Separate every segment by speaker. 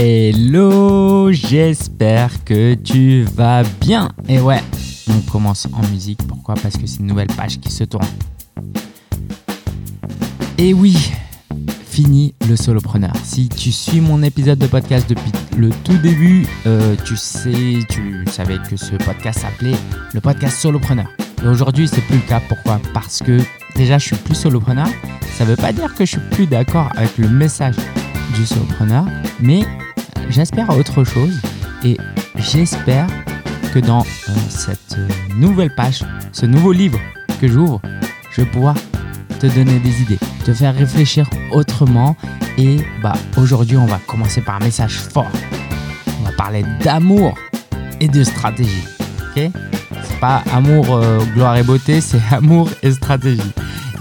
Speaker 1: Hello, j'espère que tu vas bien. Et ouais, on commence en musique. Pourquoi? Parce que c'est une nouvelle page qui se tourne. Et oui, fini le solopreneur. Si tu suis mon épisode de podcast depuis le tout début, euh, tu sais, tu savais que ce podcast s'appelait le podcast solopreneur. Et aujourd'hui, c'est plus le cas. Pourquoi? Parce que déjà, je suis plus solopreneur. Ça ne veut pas dire que je suis plus d'accord avec le message du solopreneur, mais j'espère autre chose et j'espère que dans euh, cette euh, nouvelle page, ce nouveau livre que j'ouvre, je vais pouvoir te donner des idées, te faire réfléchir autrement et bah aujourd'hui on va commencer par un message fort. On va parler d'amour et de stratégie. Ok? C'est pas amour, euh, gloire et beauté, c'est amour et stratégie.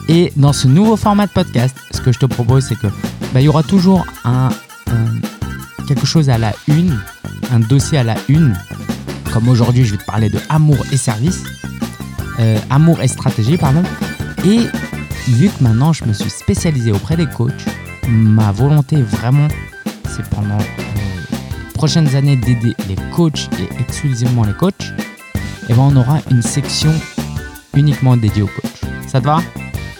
Speaker 1: Et dans ce nouveau format de podcast, ce que je te propose, c'est que bah, il y aura toujours un, quelque chose à la une, un dossier à la une. Comme aujourd'hui, je vais te parler de amour et service, euh, amour et stratégie, pardon. Et vu que maintenant je me suis spécialisé auprès des coachs, ma volonté vraiment, c'est pendant les prochaines années d'aider les coachs et exclusivement les coachs. Et ben on aura une section uniquement dédiée aux coachs. Ça te va?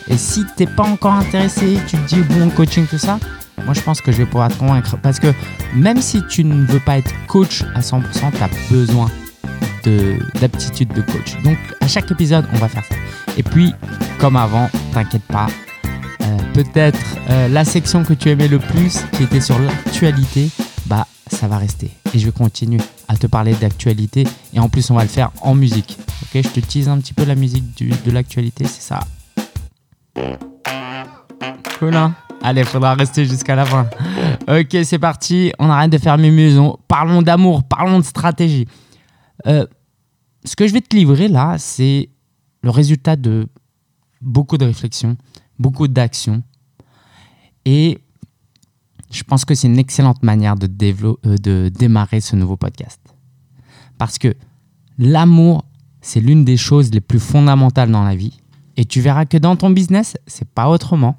Speaker 1: Et si t'es pas encore intéressé, tu te dis bon coaching tout ça, moi je pense que je vais pouvoir te convaincre parce que même si tu ne veux pas être coach à 100%, tu as besoin d'aptitude de, coach. Donc à chaque épisode, on va faire ça. Et puis, comme avant, t'inquiète pas, euh, peut-être euh, la section que tu aimais le plus, qui était sur l'actualité, bah ça va rester. Et je vais continuer à te parler d'actualité. Et en plus, on va le faire en musique. Ok, je te tease un petit peu la musique de l'actualité, c'est ça. Cool, hein Allez, faudra rester jusqu'à la fin. Ok, c'est parti. On arrête de faire maisons. Parlons d'amour, parlons de stratégie. Euh, ce que je vais te livrer là, c'est le résultat de beaucoup de réflexions, beaucoup d'actions. Et je pense que c'est une excellente manière de, euh, de démarrer ce nouveau podcast. Parce que l'amour, c'est l'une des choses les plus fondamentales dans la vie. Et tu verras que dans ton business, c'est pas autrement.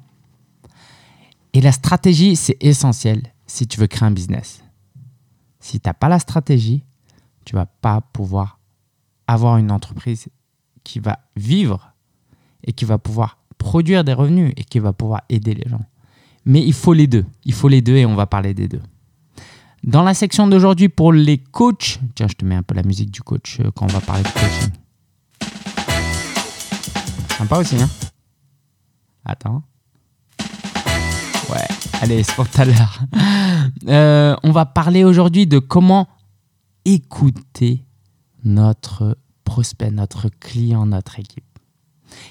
Speaker 1: Et la stratégie, c'est essentiel si tu veux créer un business. Si tu n'as pas la stratégie, tu vas pas pouvoir avoir une entreprise qui va vivre et qui va pouvoir produire des revenus et qui va pouvoir aider les gens. Mais il faut les deux. Il faut les deux et on va parler des deux. Dans la section d'aujourd'hui pour les coachs, tiens, je te mets un peu la musique du coach euh, quand on va parler de coaching. Sympa aussi, hein? Attends. Allez, c'est pour tout à l'heure. Euh, on va parler aujourd'hui de comment écouter notre prospect, notre client, notre équipe.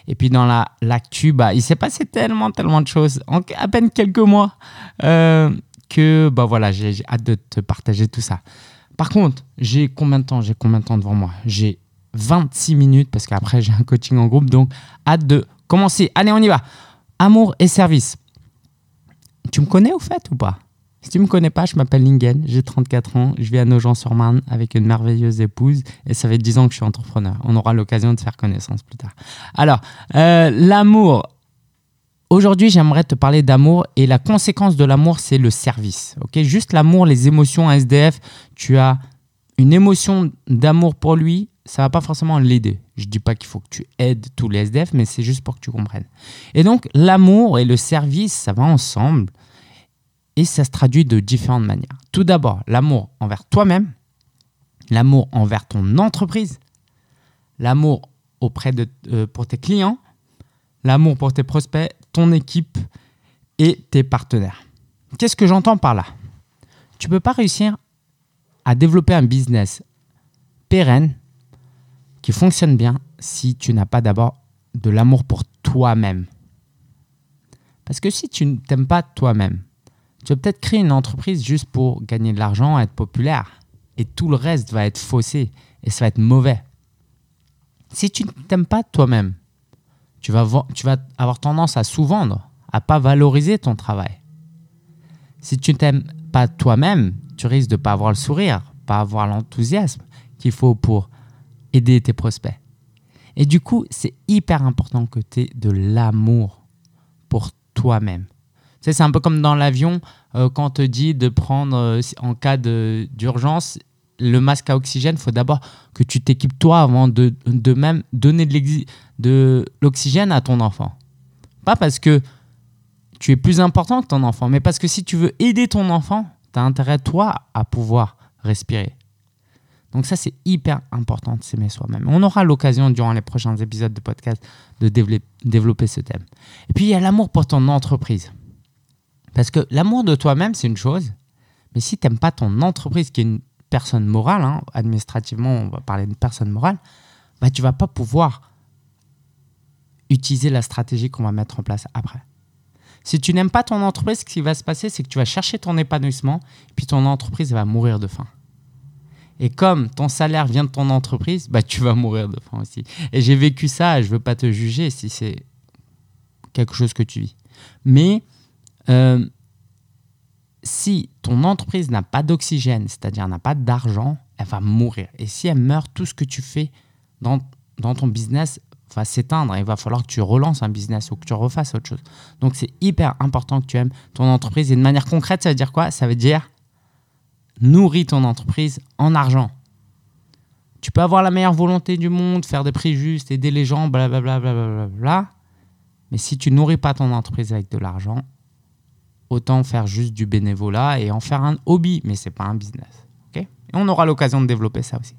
Speaker 1: Et puis dans la l'actu, bah, il s'est passé tellement, tellement de choses en à peine quelques mois euh, que bah voilà, j'ai hâte de te partager tout ça. Par contre, j'ai combien de temps J'ai combien de temps devant moi? J'ai 26 minutes parce qu'après j'ai un coaching en groupe, donc hâte de commencer. Allez, on y va. Amour et service. Tu me connais au fait ou pas? Si tu me connais pas, je m'appelle Lingen, j'ai 34 ans, je vis à Nogent-sur-Marne avec une merveilleuse épouse et ça fait 10 ans que je suis entrepreneur. On aura l'occasion de faire connaissance plus tard. Alors, euh, l'amour. Aujourd'hui, j'aimerais te parler d'amour et la conséquence de l'amour, c'est le service. Juste l'amour, les émotions, SDF, tu as une émotion d'amour pour lui, ça va pas forcément l'aider. Je dis pas qu'il faut que tu aides tous les SDF, mais c'est juste pour que tu comprennes. Et donc, l'amour et le service, ça va ensemble. Et ça se traduit de différentes manières. Tout d'abord, l'amour envers toi-même, l'amour envers ton entreprise, l'amour auprès de euh, pour tes clients, l'amour pour tes prospects, ton équipe et tes partenaires. Qu'est-ce que j'entends par là? Tu peux pas réussir à développer un business pérenne fonctionne bien si tu n'as pas d'abord de l'amour pour toi-même. Parce que si tu ne t'aimes pas toi-même, tu vas peut-être créer une entreprise juste pour gagner de l'argent, être populaire. Et tout le reste va être faussé et ça va être mauvais. Si tu ne t'aimes pas toi-même, tu vas, tu vas avoir tendance à sous-vendre, à pas valoriser ton travail. Si tu ne t'aimes pas toi-même, tu risques de ne pas avoir le sourire, pas avoir l'enthousiasme qu'il faut pour aider tes prospects. Et du coup, c'est hyper important que tu aies de l'amour pour toi-même c'est un peu comme dans l'avion, euh, quand on te dit de prendre, euh, en cas d'urgence, le masque à oxygène, il faut d'abord que tu t'équipes toi avant de, de même donner de l'oxygène à ton enfant. Pas parce que tu es plus important que ton enfant, mais parce que si tu veux aider ton enfant, tu as intérêt toi à pouvoir respirer. Donc ça, c'est hyper important de s'aimer soi-même. On aura l'occasion durant les prochains épisodes de podcast de développer ce thème. Et puis, il y a l'amour pour ton entreprise. Parce que l'amour de toi-même, c'est une chose, mais si tu n'aimes pas ton entreprise, qui est une personne morale, hein, administrativement, on va parler d'une personne morale, bah, tu vas pas pouvoir utiliser la stratégie qu'on va mettre en place après. Si tu n'aimes pas ton entreprise, ce qui va se passer, c'est que tu vas chercher ton épanouissement, puis ton entreprise va mourir de faim. Et comme ton salaire vient de ton entreprise, bah, tu vas mourir de faim aussi. Et j'ai vécu ça, je ne veux pas te juger si c'est quelque chose que tu vis. Mais euh, si ton entreprise n'a pas d'oxygène, c'est-à-dire n'a pas d'argent, elle va mourir. Et si elle meurt, tout ce que tu fais dans, dans ton business va s'éteindre. Il va falloir que tu relances un business ou que tu refasses autre chose. Donc c'est hyper important que tu aimes ton entreprise. Et de manière concrète, ça veut dire quoi? Ça veut dire nourris ton entreprise en argent. Tu peux avoir la meilleure volonté du monde, faire des prix justes, aider les gens, blablabla, bla, mais si tu nourris pas ton entreprise avec de l'argent, autant faire juste du bénévolat et en faire un hobby, mais c'est pas un business. ok? Et on aura l'occasion de développer ça aussi.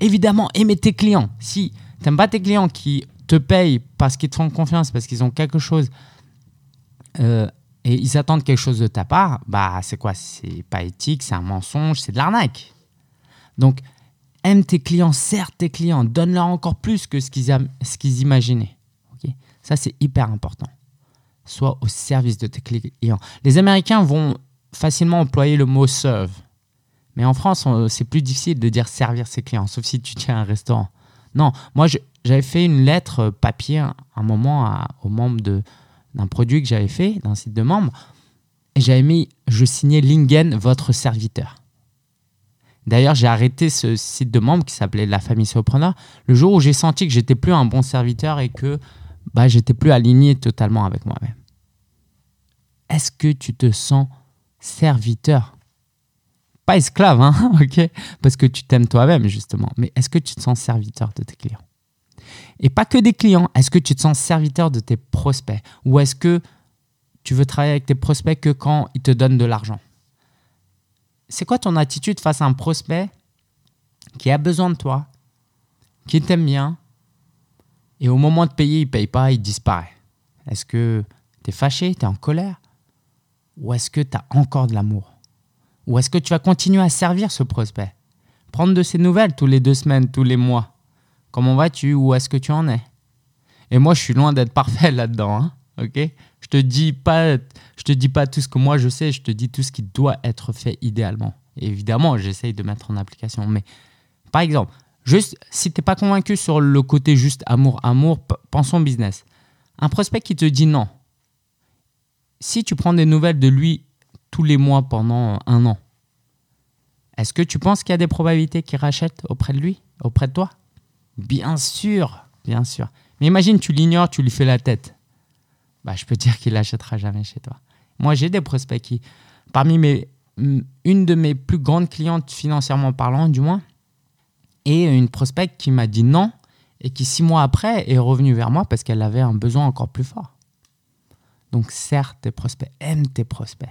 Speaker 1: Évidemment, aimer tes clients. Si tu n'aimes pas tes clients qui te payent parce qu'ils te font confiance, parce qu'ils ont quelque chose euh, et ils attendent quelque chose de ta part, bah c'est quoi? C'est pas éthique, c'est un mensonge, c'est de l'arnaque. Donc, aime tes clients, sers tes clients, donne-leur encore plus que ce qu'ils imaginaient. Ça, c'est hyper important. Sois au service de tes clients. Les Américains vont facilement employer le mot serve. Mais en France, c'est plus difficile de dire servir ses clients, sauf si tu tiens un restaurant. Non, moi, j'avais fait une lettre papier un moment aux membres de, d'un produit que j'avais fait, d'un site de membres, et j'avais mis, je signais Lingen, votre serviteur. D'ailleurs, j'ai arrêté ce site de membres qui s'appelait La Famille Sopreneur le jour où j'ai senti que j'étais plus un bon serviteur et que bah, j'étais plus aligné totalement avec moi-même. Est-ce que tu te sens serviteur? Pas esclave, hein, ok? Parce que tu t'aimes toi-même, justement. Mais est-ce que tu te sens serviteur de tes clients? Et pas que des clients. Est-ce que tu te sens serviteur de tes prospects? Ou est-ce que tu veux travailler avec tes prospects que quand ils te donnent de l'argent? C'est quoi ton attitude face à un prospect qui a besoin de toi, qui t'aime bien, et au moment de payer, il ne paye pas, il disparaît? Est-ce que tu es fâché, tu es en colère? Ou est-ce que tu as encore de l'amour? Ou est-ce que tu vas continuer à servir ce prospect? Prendre de ses nouvelles tous les deux semaines, tous les mois Comment vas-tu? Où est-ce que tu en es? Et moi, je suis loin d'être parfait là-dedans. Hein, ok? Je te dis pas, je te dis pas tout ce que moi je sais. Je te dis tout ce qui doit être fait idéalement. évidemment, j'essaye de mettre en application. Mais par exemple, juste si t'es pas convaincu sur le côté juste amour, amour, pensons business. Un prospect qui te dit non. Si tu prends des nouvelles de lui tous les mois pendant un an, est-ce que tu penses qu'il y a des probabilités qu'il rachète auprès de lui, auprès de toi? Bien sûr, bien sûr. Mais imagine, tu l'ignores, tu lui fais la tête. Bah, je peux dire qu'il n'achètera jamais chez toi. Moi, j'ai des prospects qui, parmi mes, une de mes plus grandes clientes financièrement parlant, du moins, et une prospect qui m'a dit non et qui six mois après est revenue vers moi parce qu'elle avait un besoin encore plus fort. Donc, certes, tes prospects, aime tes prospects.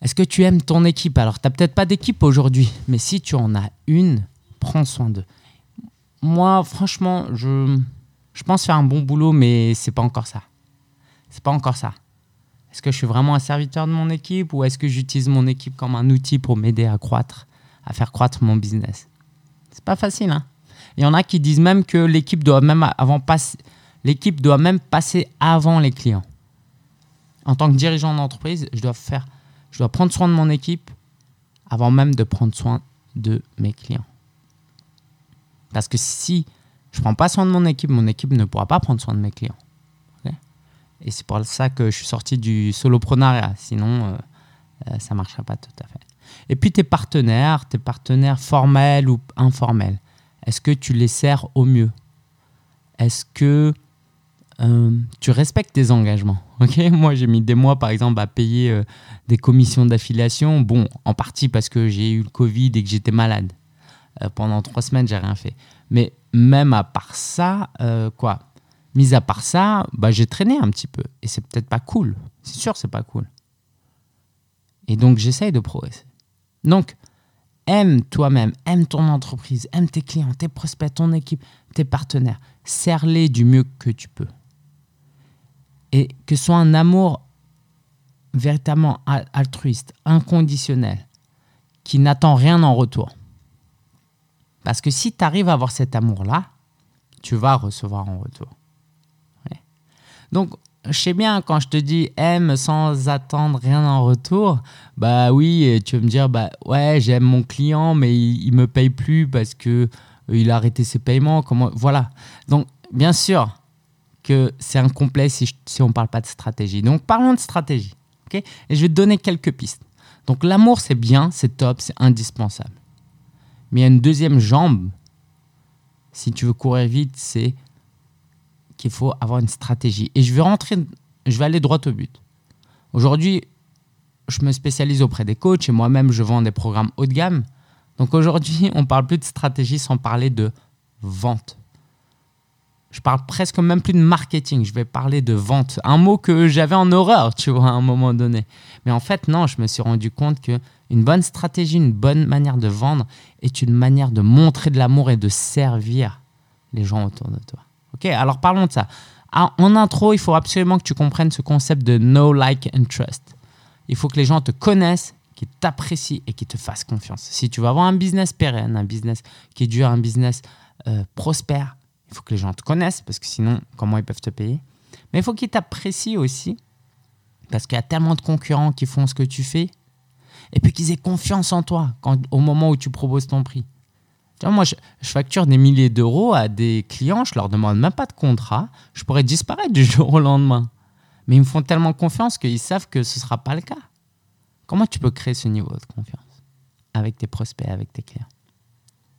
Speaker 1: Est-ce que tu aimes ton équipe? Alors, tu n'as peut-être pas d'équipe aujourd'hui, mais si tu en as une, prends soin d'eux. Moi, franchement, je, je pense faire un bon boulot, mais c'est pas encore ça. C'est pas encore ça. Est-ce que je suis vraiment un serviteur de mon équipe ou est-ce que j'utilise mon équipe comme un outil pour m'aider à croître, à faire croître mon business? C'est pas facile. Hein Il y en a qui disent même que l'équipe doit même avant passer, l'équipe doit même passer avant les clients. En tant que dirigeant d'entreprise, je dois faire, je dois prendre soin de mon équipe avant même de prendre soin de mes clients. Parce que si je ne prends pas soin de mon équipe, mon équipe ne pourra pas prendre soin de mes clients. et c'est pour ça que je suis sorti du soloprenariat. Sinon, euh, euh, ça ne marcherait pas tout à fait. Et puis tes partenaires, tes partenaires formels ou informels, est-ce que tu les sers au mieux? Est-ce que euh, tu respectes tes engagements? Ok, moi j'ai mis des mois par exemple à payer des commissions d'affiliation. Bon, en partie parce que j'ai eu le Covid et que j'étais malade. Euh, pendant trois semaines, j'ai rien fait. Mais même à part ça, quoi, mis à part ça, bah, j'ai traîné un petit peu. Et c'est peut-être pas cool. C'est sûr, c'est pas cool. Et donc j'essaye de progresser. Donc, aime toi-même, aime ton entreprise, aime tes clients, tes prospects, ton équipe, tes partenaires. Serre-les du mieux que tu peux et que ce soit un amour véritablement altruiste, inconditionnel, qui n'attend rien en retour. Parce que si tu arrives à avoir cet amour-là, tu vas recevoir en retour. Donc, je sais bien quand je te dis aime sans attendre rien en retour, bah oui, tu vas me dire bah ouais, j'aime mon client mais il, il, me paye plus parce que euh, il a arrêté ses paiements, comment voilà. Donc bien sûr, que c'est incomplet si, si on ne parle pas de stratégie. Donc parlons de stratégie. ok? Et je vais te donner quelques pistes. Donc l'amour, c'est bien, c'est top, c'est indispensable. Mais il y a une deuxième jambe, si tu veux courir vite, c'est qu'il faut avoir une stratégie. Et je vais rentrer, je vais aller droit au but. Aujourd'hui, je me spécialise auprès des coachs et moi-même, je vends des programmes haut de gamme. Donc aujourd'hui, on parle plus de stratégie sans parler de vente je parle presque même plus de marketing, je vais parler de vente. Un mot que j'avais en horreur, tu vois, à un moment donné. Mais en fait, non, je me suis rendu compte que une bonne stratégie, une bonne manière de vendre est une manière de montrer de l'amour et de servir les gens autour de toi. Ok, alors parlons de ça. Ah, en intro, il faut absolument que tu comprennes ce concept de no like, and trust. Il faut que les gens te connaissent, qu'ils t'apprécient et qu'ils te fassent confiance. Si tu veux avoir un business pérenne, un business qui dure, un business euh, prospère, il faut que les gens te connaissent, parce que sinon, comment ils peuvent te payer? Mais il faut qu'ils t'apprécient aussi, parce qu'il y a tellement de concurrents qui font ce que tu fais, et puis qu'ils aient confiance en toi au moment où tu proposes ton prix. Tu vois, moi, je, facture des milliers d'euros à des clients, je leur demande même pas de contrat, je pourrais disparaître du jour au lendemain. Mais ils me font tellement confiance qu'ils savent que ce ne sera pas le cas. Comment tu peux créer ce niveau de confiance avec tes prospects, avec tes clients?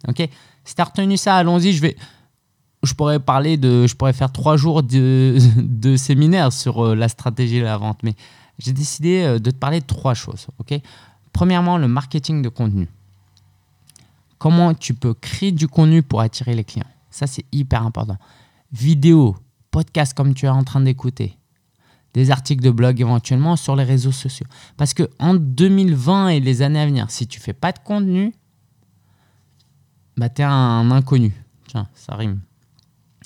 Speaker 1: Ok? Si tu as retenu ça, allons-y, je vais, je pourrais parler de, je pourrais faire trois jours de, de séminaire sur euh, la stratégie de la vente, mais j'ai décidé euh, de te parler de trois choses. Ok? Premièrement, le marketing de contenu. Comment tu peux créer du contenu pour attirer les clients? Ça, c'est hyper important. Vidéo, podcast comme tu es en train d'écouter, des articles de blog éventuellement sur les réseaux sociaux. Parce que en 2020 et les années à venir, si tu fais pas de contenu, bah, tu es un inconnu. Tiens, ça rime.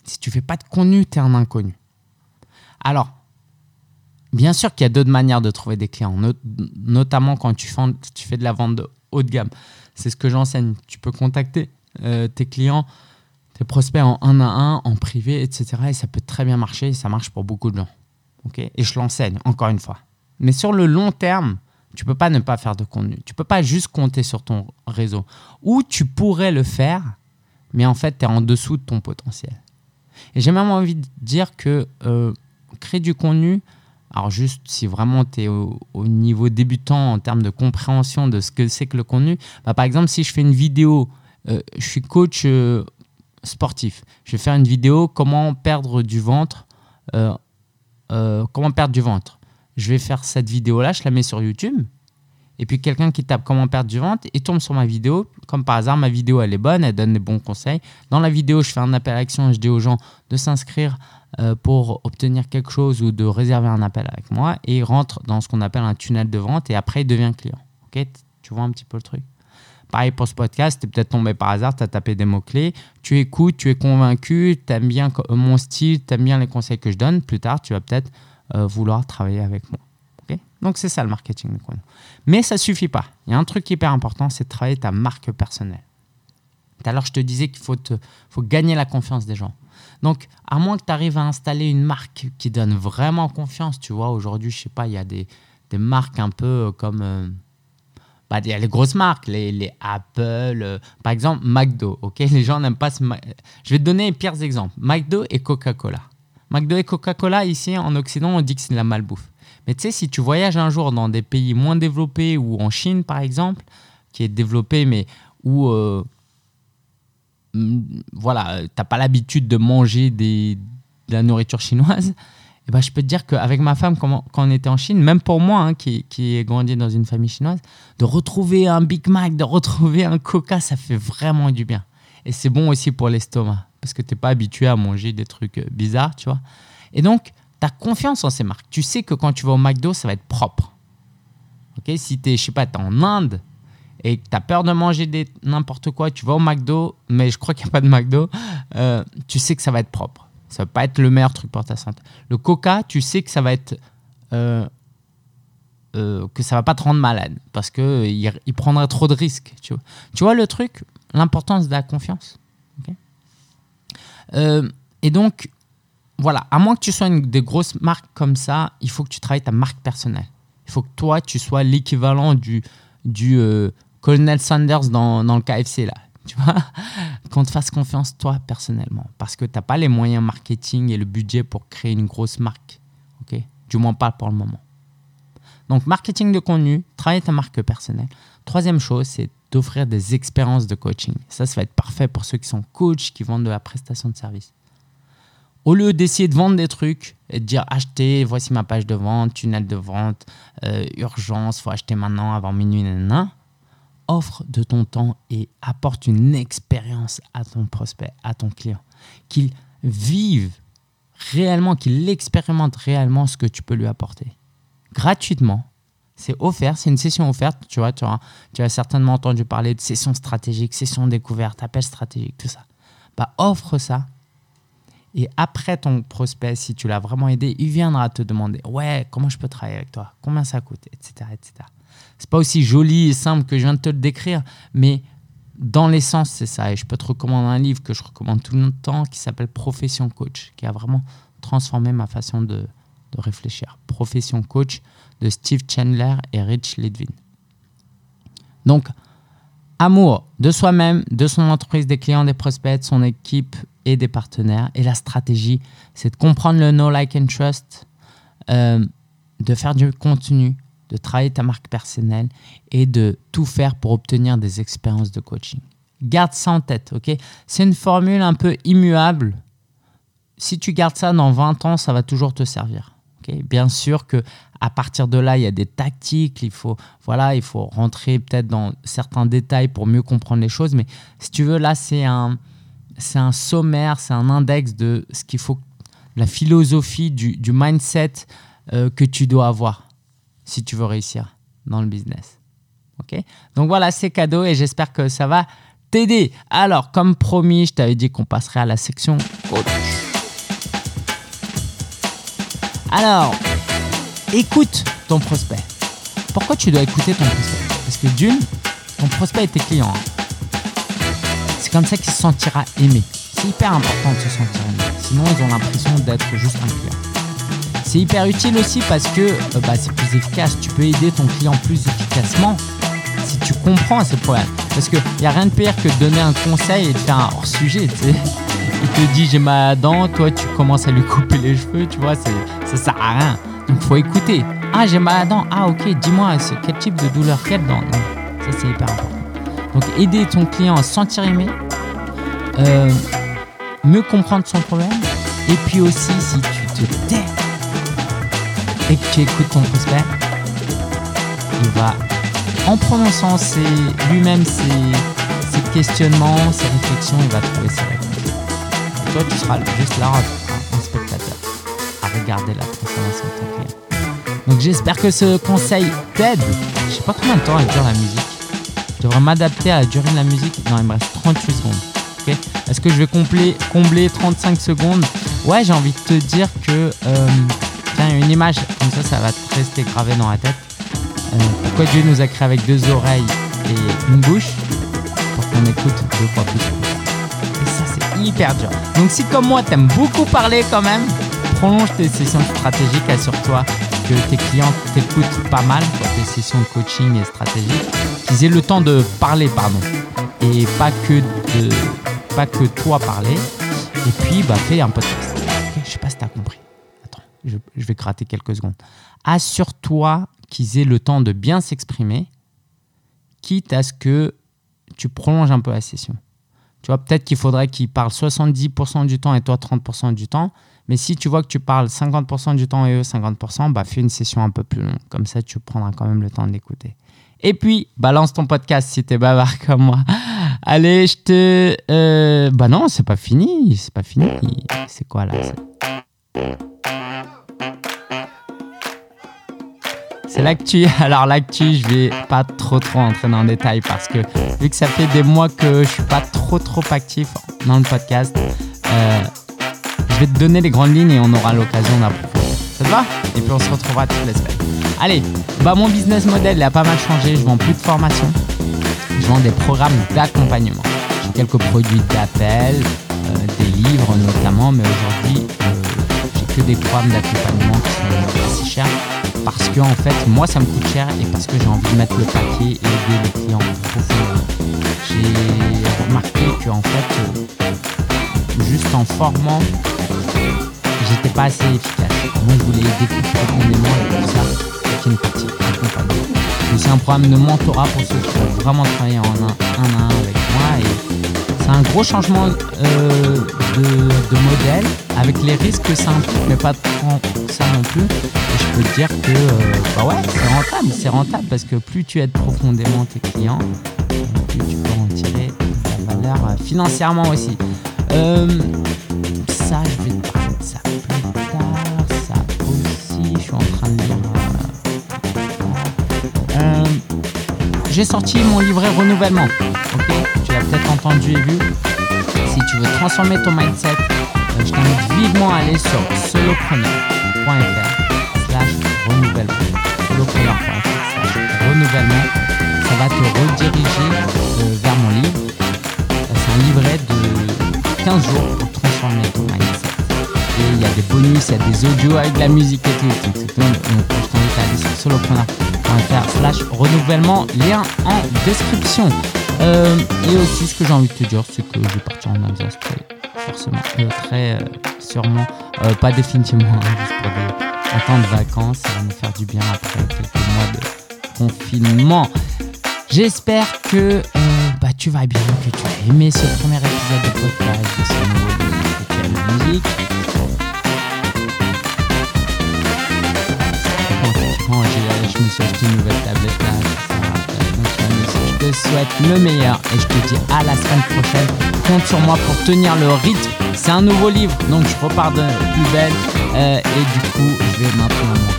Speaker 1: Si tu fais pas de contenu, tu es un inconnu. Alors, bien sûr qu'il y a d'autres manières de trouver des clients, notamment quand tu fais, de la vente de haut de gamme. C'est ce que j'enseigne. Tu peux contacter euh, tes clients, tes prospects en un à un, en privé, etc. Et ça peut très bien marcher et ça marche pour beaucoup de gens. et je l'enseigne, encore une fois. Mais sur le long terme, tu peux pas ne pas faire de contenu. Tu peux pas juste compter sur ton réseau. Ou tu pourrais le faire, mais en fait, tu es en dessous de ton potentiel. Et j'ai même envie de dire que euh, créer du contenu, alors juste si vraiment tu es au, niveau débutant en termes de compréhension de ce que c'est que le contenu, bah, par exemple si je fais une vidéo, euh, je suis coach euh, sportif, je vais faire une vidéo comment perdre du ventre, comment perdre du ventre. Je vais faire cette vidéo-là, je la mets sur YouTube. Et puis quelqu'un qui tape comment perdre du ventre et tombe sur ma vidéo. Comme par hasard, ma vidéo elle est bonne, elle donne des bons conseils. Dans la vidéo, je fais un appel à action et je dis aux gens de s'inscrire euh, pour obtenir quelque chose ou de réserver un appel avec moi et il rentre dans ce qu'on appelle un tunnel de vente et après il devient client. Ok? Tu vois un petit peu le truc? Pareil pour ce podcast, tu es peut-être tombé par hasard, tu as tapé des mots-clés, tu écoutes, tu es convaincu, tu aimes bien mon style, tu aimes bien les conseils que je donne. Plus tard, tu vas peut-être euh, vouloir travailler avec moi. Donc c'est ça le marketing de Mais ça suffit pas. Il y a un truc hyper important, c'est de travailler ta marque personnelle. Alors je te disais qu'il faut, gagner la confiance des gens. Donc à moins que tu arrives à installer une marque qui donne vraiment confiance, tu vois, aujourd'hui, je sais pas, il y a des, marques un peu euh, comme... Euh, bah, il y a les grosses marques, les, Apple, euh, par exemple McDo, ok? Les gens n'aiment pas. Je vais te donner les pires exemples. McDo et Coca-Cola. McDo et Coca-Cola, ici en Occident, on dit que c'est de la malbouffe. Mais tu sais, si tu voyages un jour dans des pays moins développés ou en Chine, par exemple, qui est développé, mais où euh, mm, voilà, tu n'as pas l'habitude de manger des, de la nourriture chinoise, et ben, je peux te dire qu'avec ma femme, quand on était en Chine, même pour moi, hein, qui, qui ai grandi dans une famille chinoise, de retrouver un Big Mac, de retrouver un Coca, ça fait vraiment du bien. Et c'est bon aussi pour l'estomac, parce que tu n'es pas habitué à manger des trucs euh, bizarres, tu vois. Et donc, confiance en ces marques. Tu sais que quand tu vas au McDo, ça va être propre. Ok si tu es, je sais pas, es en Inde et que tu as peur de manger n'importe quoi, tu vas au McDo, mais je crois qu'il n'y a pas de McDo, euh, tu sais que ça va être propre. Ça va pas être le meilleur truc pour ta santé. Le coca, tu sais que ça va être euh, euh, que ça va pas te rendre malade parce que il, prendrait trop de risques. Tu vois, tu vois le truc, l'importance de la confiance. Euh, et donc voilà, à moins que tu sois une des grosses marques comme ça, il faut que tu travailles ta marque personnelle. Il faut que toi, tu sois l'équivalent du, du Colonel Sanders dans, dans le KFC là. tu vois, qu'on te fasse confiance toi personnellement, parce que tu n'as pas les moyens marketing et le budget pour créer une grosse marque, ok? Du moins pas pour le moment. Donc marketing de contenu, travailler ta marque personnelle. Troisième chose, c'est d'offrir des expériences de coaching. Ça, ça va être parfait pour ceux qui sont coachs, qui vendent de la prestation de service. Au lieu d'essayer de vendre des trucs et de dire achetez, voici ma page de vente, tunnel de vente, euh, urgence, faut acheter maintenant avant minuit, nanana offre de ton temps et apporte une expérience à ton prospect, à ton client. Qu'il vive réellement, qu'il expérimente réellement ce que tu peux lui apporter. Gratuitement. C'est offert, c'est une session offerte. Tu vois, tu as certainement entendu parler de session stratégique, session découverte, appel stratégique, tout ça. Bah, offre ça. Et après ton prospect, si tu l'as vraiment aidé, il viendra te demander Ouais, comment je peux travailler avec toi? Combien ça coûte? Etc. etc. C'est pas aussi joli et simple que je viens de te le décrire, mais dans l'essence, c'est ça. Et je peux te recommander un livre que je recommande tout le temps qui s'appelle Profession Coach, qui a vraiment transformé ma façon de, de réfléchir. Profession Coach de Steve Chandler et Rich Litvin. Donc, amour de soi-même, de son entreprise, des clients, des prospects, de son équipe et des partenaires. Et la stratégie, c'est de comprendre le know, like and trust, euh, de faire du contenu, de travailler ta marque personnelle et de tout faire pour obtenir des expériences de coaching. Garde ça en tête, ok? C'est une formule un peu immuable. Si tu gardes ça dans 20 ans, ça va toujours te servir. ok? Bien sûr que à partir de là, il y a des tactiques, il faut, voilà, il faut rentrer peut-être dans certains détails pour mieux comprendre les choses. Mais si tu veux, là, c'est un, c'est un sommaire, c'est un index de ce qu'il faut, la philosophie, du, mindset euh, que tu dois avoir si tu veux réussir dans le business. Ok? Donc voilà, c'est cadeau et j'espère que ça va t'aider. Alors, comme promis, je t'avais dit qu'on passerait à la section coach. Alors, écoute ton prospect. Pourquoi tu dois écouter ton prospect? Parce que d'une, ton prospect est tes clients. Hein. C'est comme ça qu'il se sentira aimé. C'est hyper important de se sentir aimé. Sinon, ils ont l'impression d'être juste un client. C'est hyper utile aussi parce que euh, bah, c'est plus efficace. Tu peux aider ton client plus efficacement si tu comprends ses problèmes. Parce qu'il n'y a rien de pire que de donner un conseil et de faire un hors-sujet. Il te dit j'ai mal à la dent, toi tu commences à lui couper les cheveux, tu vois, ça sert à rien. Donc faut écouter. Ah j'ai mal à la dent, ah ok, dis-moi quel type de douleur, quelle dent? ça c'est hyper important. Donc aider ton client à se sentir aimé, euh, mieux comprendre son problème, et puis aussi si tu te tais et que tu écoutes ton prospect, il va, en prononçant lui-même ses, questionnements, ses réflexions, il va trouver ses réponses. toi, tu seras juste là, un spectateur, à regarder la transformation de ton client. Donc j'espère que ce conseil t'aide. Je sais pas combien de temps elle dure la musique. Je devrais m'adapter à la durée de la musique. Non, il me reste 38 secondes. Est-ce que je vais combler, combler 35 secondes? Ouais, j'ai envie de te dire que euh, une image, comme ça, ça va te rester gravé dans la tête. Euh, pourquoi Dieu nous a créé avec deux oreilles et une bouche? Pour qu'on écoute deux fois plus. Et ça, c'est hyper dur. Donc, si comme moi, t'aimes beaucoup parler quand même, prolonge tes sessions stratégiques, assure-toi que tes clients t'écoutent pas mal, tes sessions de coaching et stratégiques, qu'ils aient le temps de parler, pardon, et pas que, pas que toi parler. Et puis, bah, fais un podcast. Je sais pas si t'as compris je, vais gratter quelques secondes. Assure-toi qu'ils aient le temps de bien s'exprimer, quitte à ce que tu prolonges un peu la session. Tu vois, peut-être qu'il faudrait qu'ils parlent 70% du temps et toi 30% du temps, Mais si tu vois que tu parles 50% du temps et eux 50%, bah fais une session un peu plus longue. Comme ça, tu prendras quand même le temps d'écouter. Et puis, balance ton podcast si t'es bavard comme moi. Allez, je te... Euh, bah non, c'est pas fini. C'est pas fini. C'est quoi là C'est l'actu. Alors l'actu, je vais pas trop trop entrer dans le détail parce que vu que ça fait des mois que je suis pas trop trop actif dans le podcast, euh, je vais te donner les grandes lignes et on aura l'occasion d'approfondir. Ça te va Et puis on se retrouvera toutes les semaines. Allez, bah mon business model a pas mal changé. Je vends plus de formation. Je vends des programmes d'accompagnement. J'ai quelques produits d'appel, euh, des livres notamment, mais aujourd'hui euh, j'ai que des programmes d'accompagnement qui sont si chers parce que en fait moi ça me coûte cher et parce que j'ai envie de mettre le paquet et aider les clients. J'ai remarqué que en fait euh, juste en formant j'étais pas assez efficace. Moi je voulais plus profondément et pour ça c'est une partie accompagnement. C'est un programme de mentorat pour ceux qui veulent vraiment travailler en un, un à un avec moi et c'est un gros changement euh, de, modèle avec les risques que ça implique, mais pas trop ça non plus. Et je peux te dire que euh, bah ouais, c'est rentable, c'est rentable parce que plus tu aides profondément tes clients, plus tu peux en tirer de la valeur euh, financièrement aussi. Ça, je vais te parler ça plus tard. Ça aussi, je suis en train de lire. J'ai sorti mon livret renouvellement. Ok, tu l'as peut-être entendu et vu. Si tu veux transformer ton mindset, euh, je t'invite vivement à aller sur solopreneur.fr slash renouvellement. Solopreneur.fr slash renouvellement. Ça va te rediriger euh, vers mon livre. Euh, c'est un livret de 15 jours pour transformer ton mindset. Et il y a des bonus, il y a des audios avec de la musique et tout. Donc, je t'invite à aller sur solopreneur.fr slash renouvellement. Lien en description. Euh, et aussi, ce que j'ai envie de te dire, c'est que je vais partir en très forcément, euh, très euh, sûrement, pas définitivement, hein, juste pour des, temps de vacances, ça va me faire du bien après quelques mois de confinement. J'espère que tu vas bien, que tu as aimé ce premier épisode de podcast, de ce nouveau de musique. je me suis acheté une nouvelle tablette je te souhaite le meilleur et je te dis à la semaine prochaine. Compte sur moi pour tenir le rythme. C'est un nouveau livre, donc je repars de plus belle. Euh, et du coup, je vais maintenir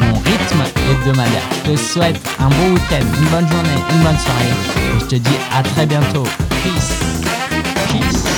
Speaker 1: mon rythme, Je te souhaite un bon week-end, une bonne journée, une bonne soirée. Et je te dis à très bientôt. Peace. Peace.